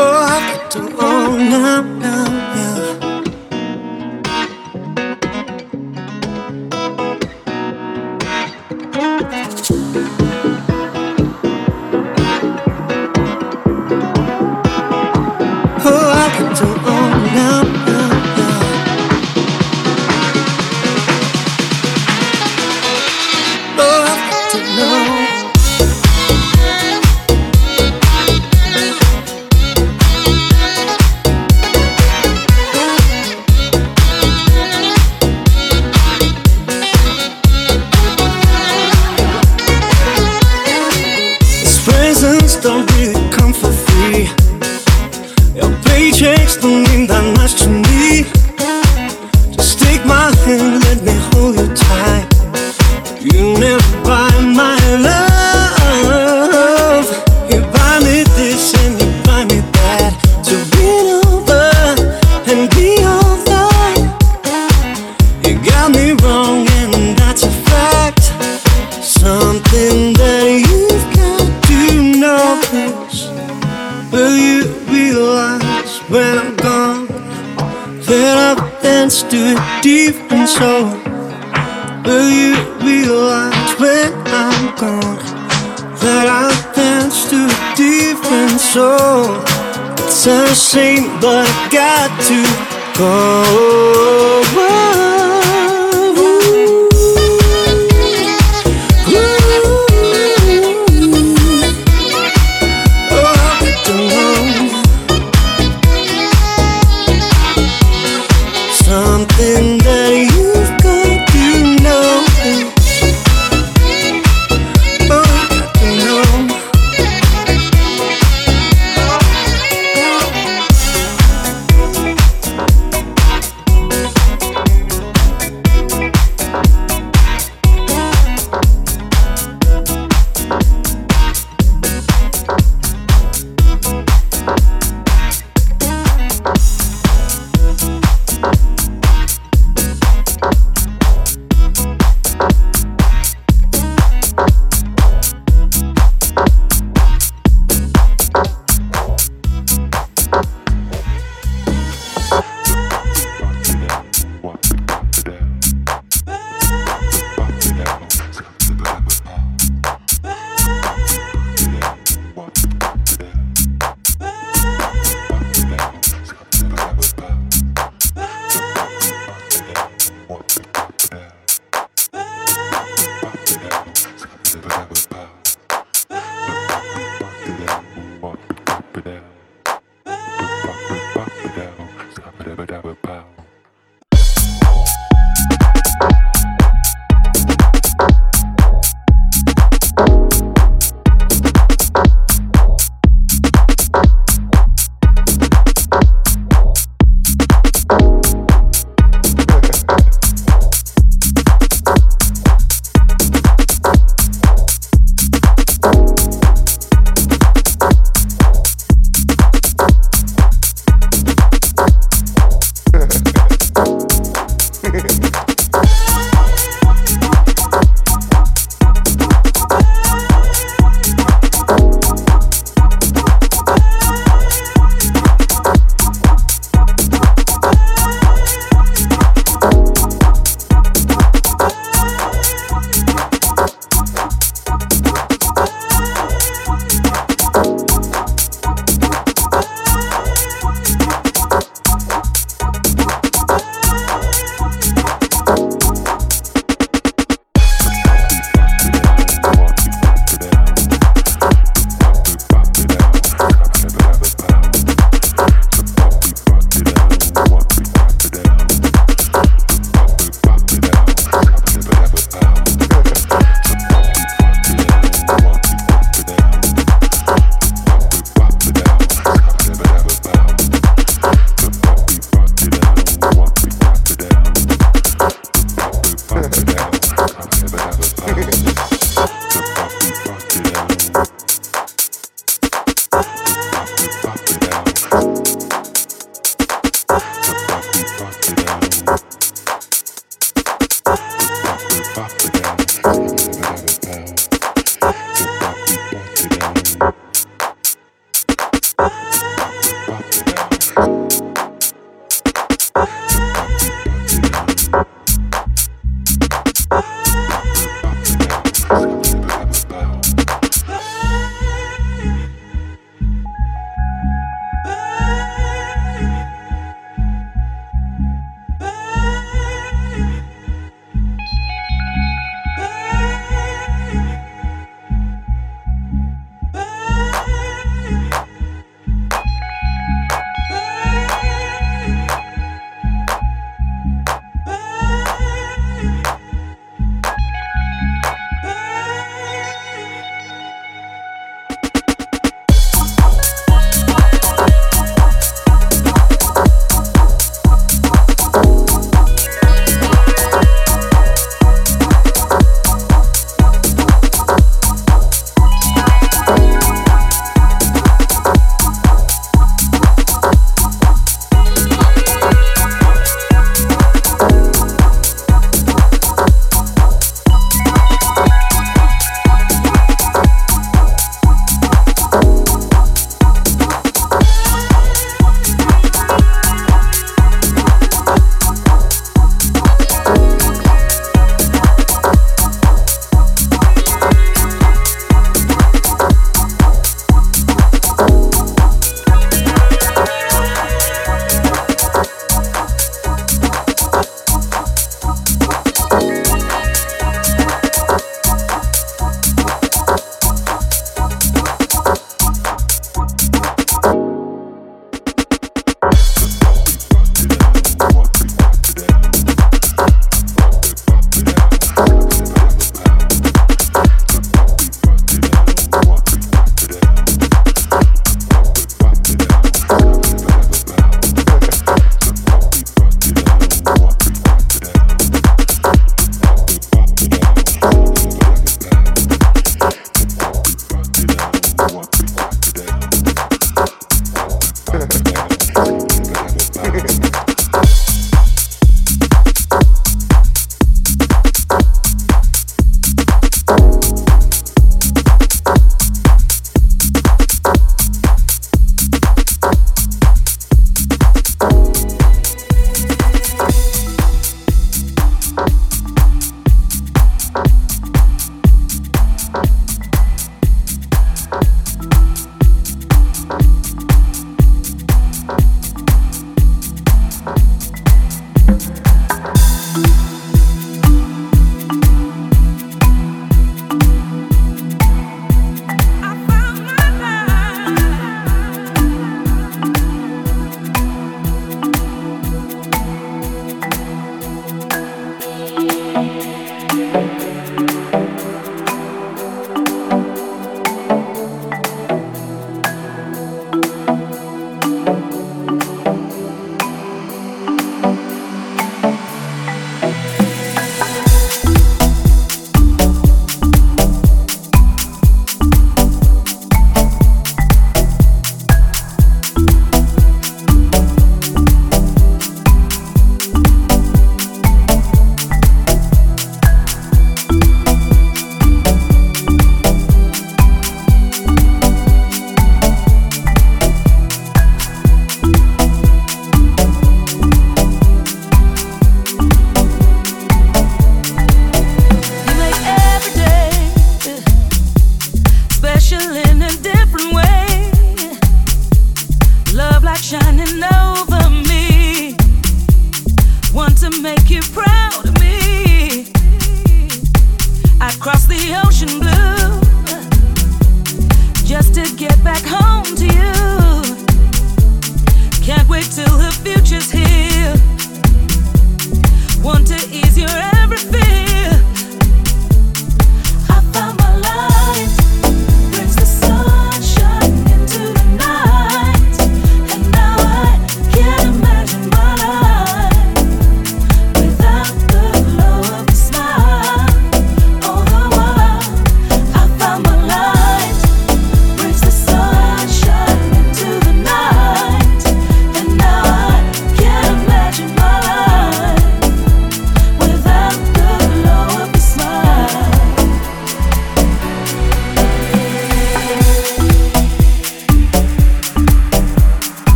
up to own up now.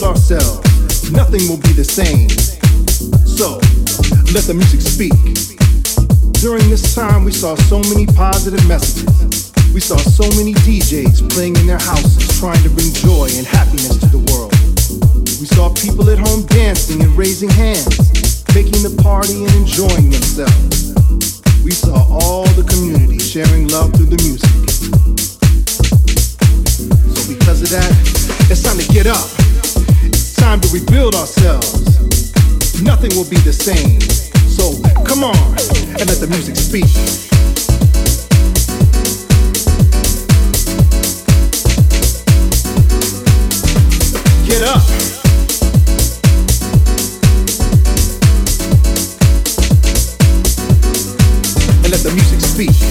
To rebuild ourselves. Nothing will be the same. So, let the music speak. During this time, we saw so many positive messages. We saw so many DJs playing in their houses, trying to bring joy and happiness to the world. We saw people at home dancing and raising hands, making the party and enjoying themselves. We saw all the community sharing love through the music. So because of that, it's time to get up. Time to rebuild ourselves. Nothing will be the same. So come on and let the music speak. Get up. And let the music speak.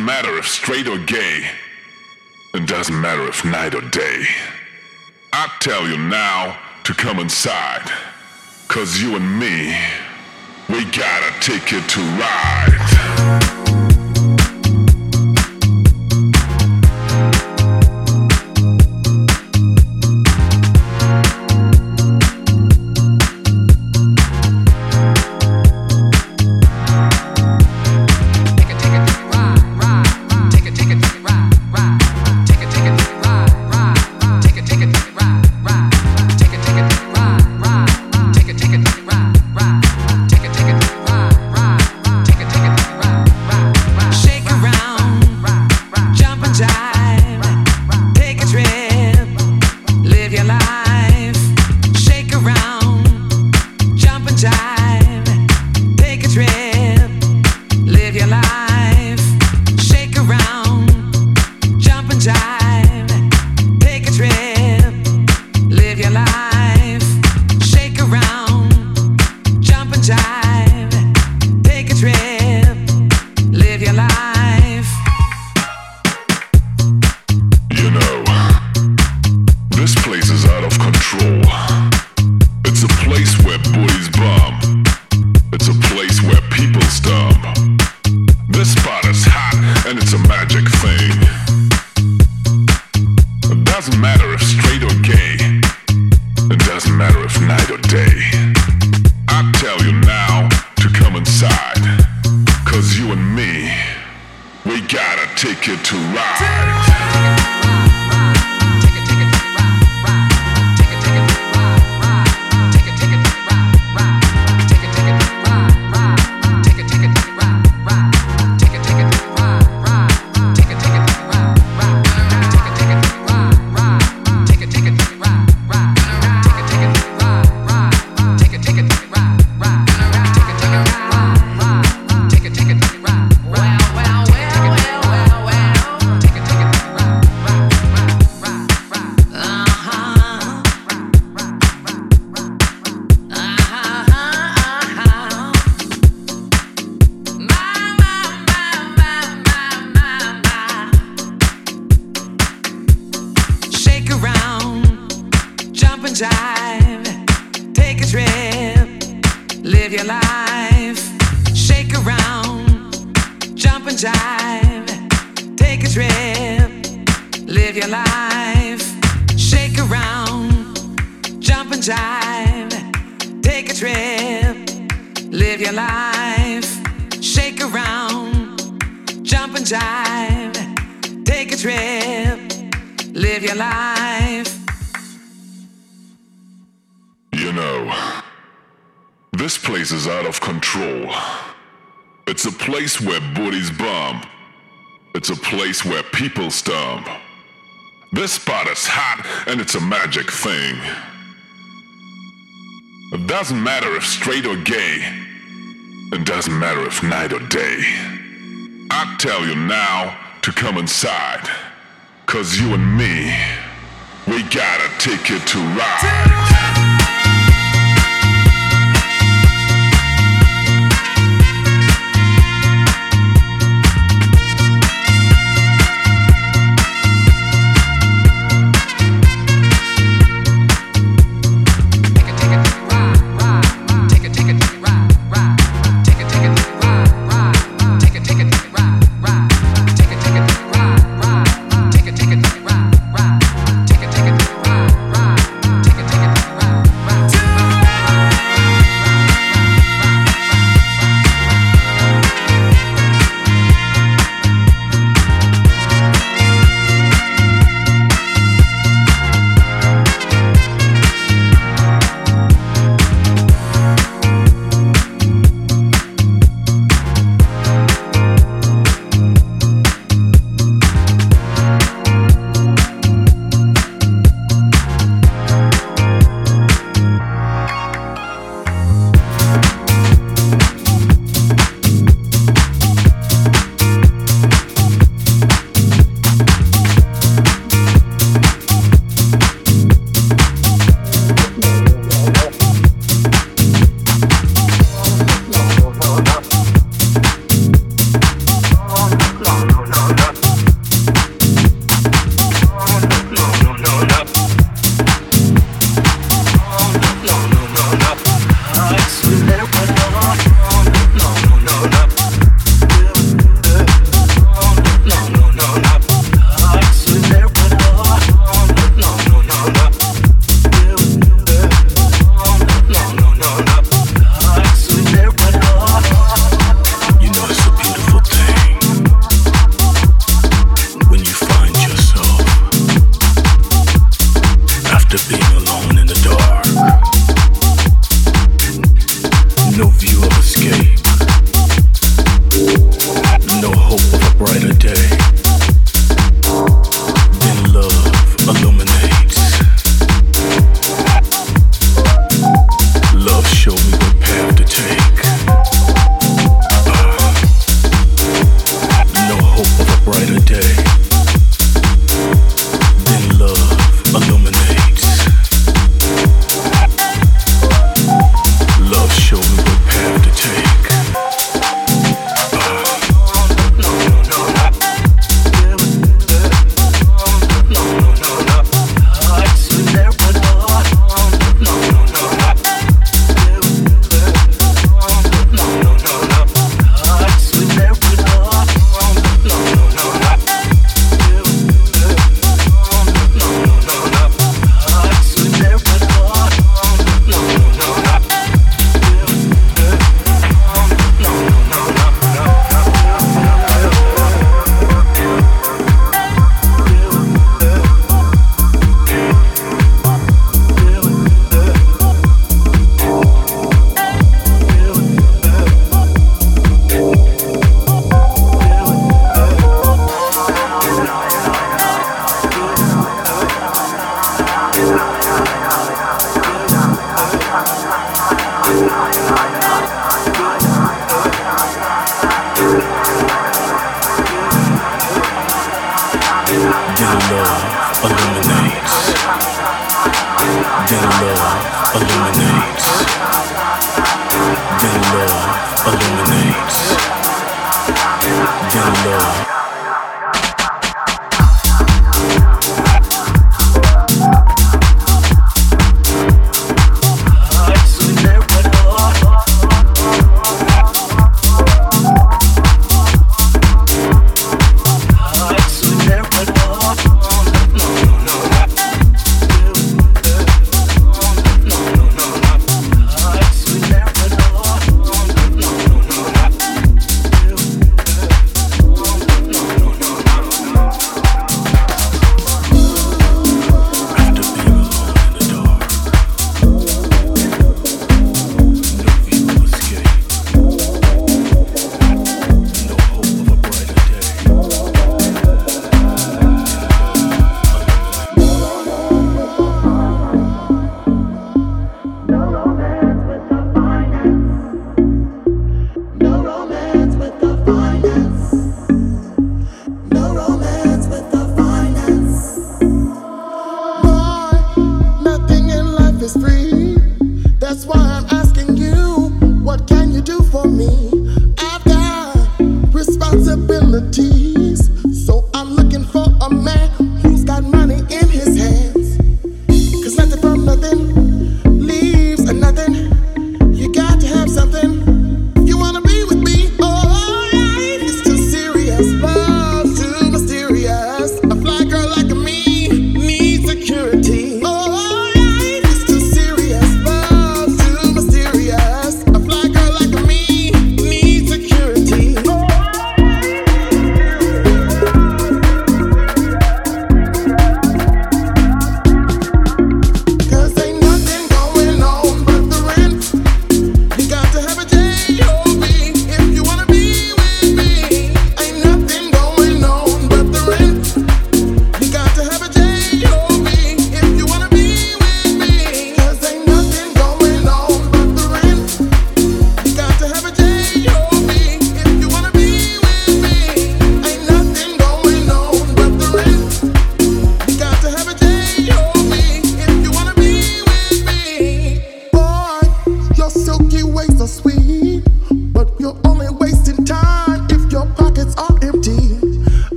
doesn't matter if straight or gay. It doesn't matter if night or day. I tell you now to come inside. Cause you and me, we gotta take it to ride.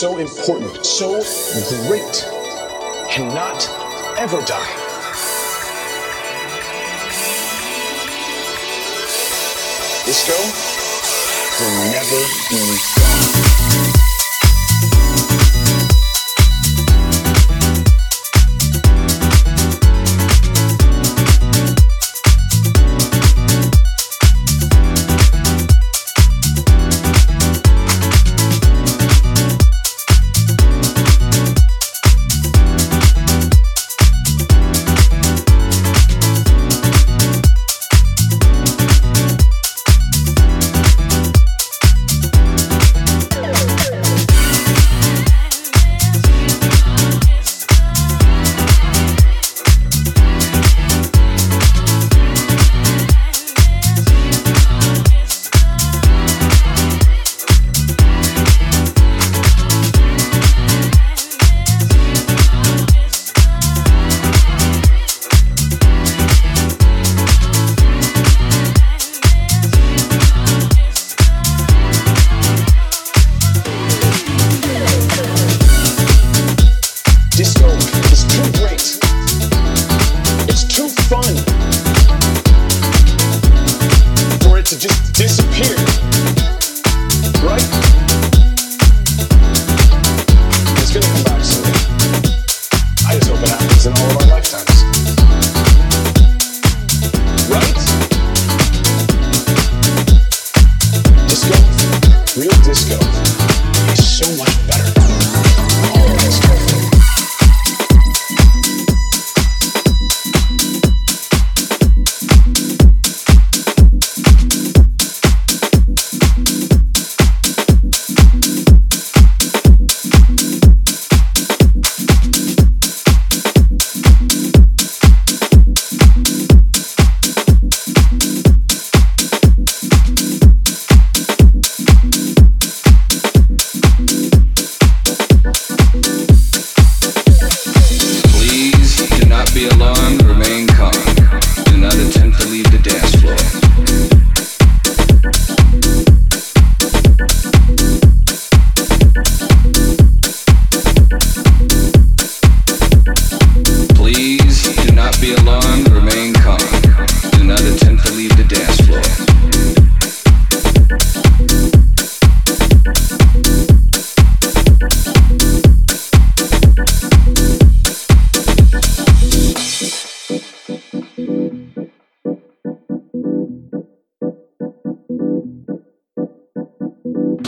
So important, so great, cannot ever die. Disco will never be gone.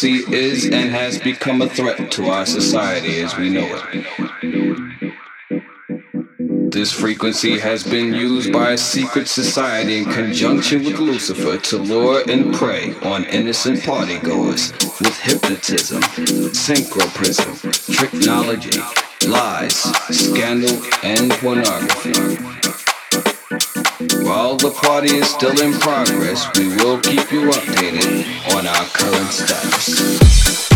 Frequency is and has become a threat to our society as we know it. This frequency has been used by a secret society in conjunction with Lucifer to lure and prey on innocent partygoers with hypnotism, synchroprism, tricknology, lies, scandal, and pornography. While the party is still in progress, we will keep you updated on our current status.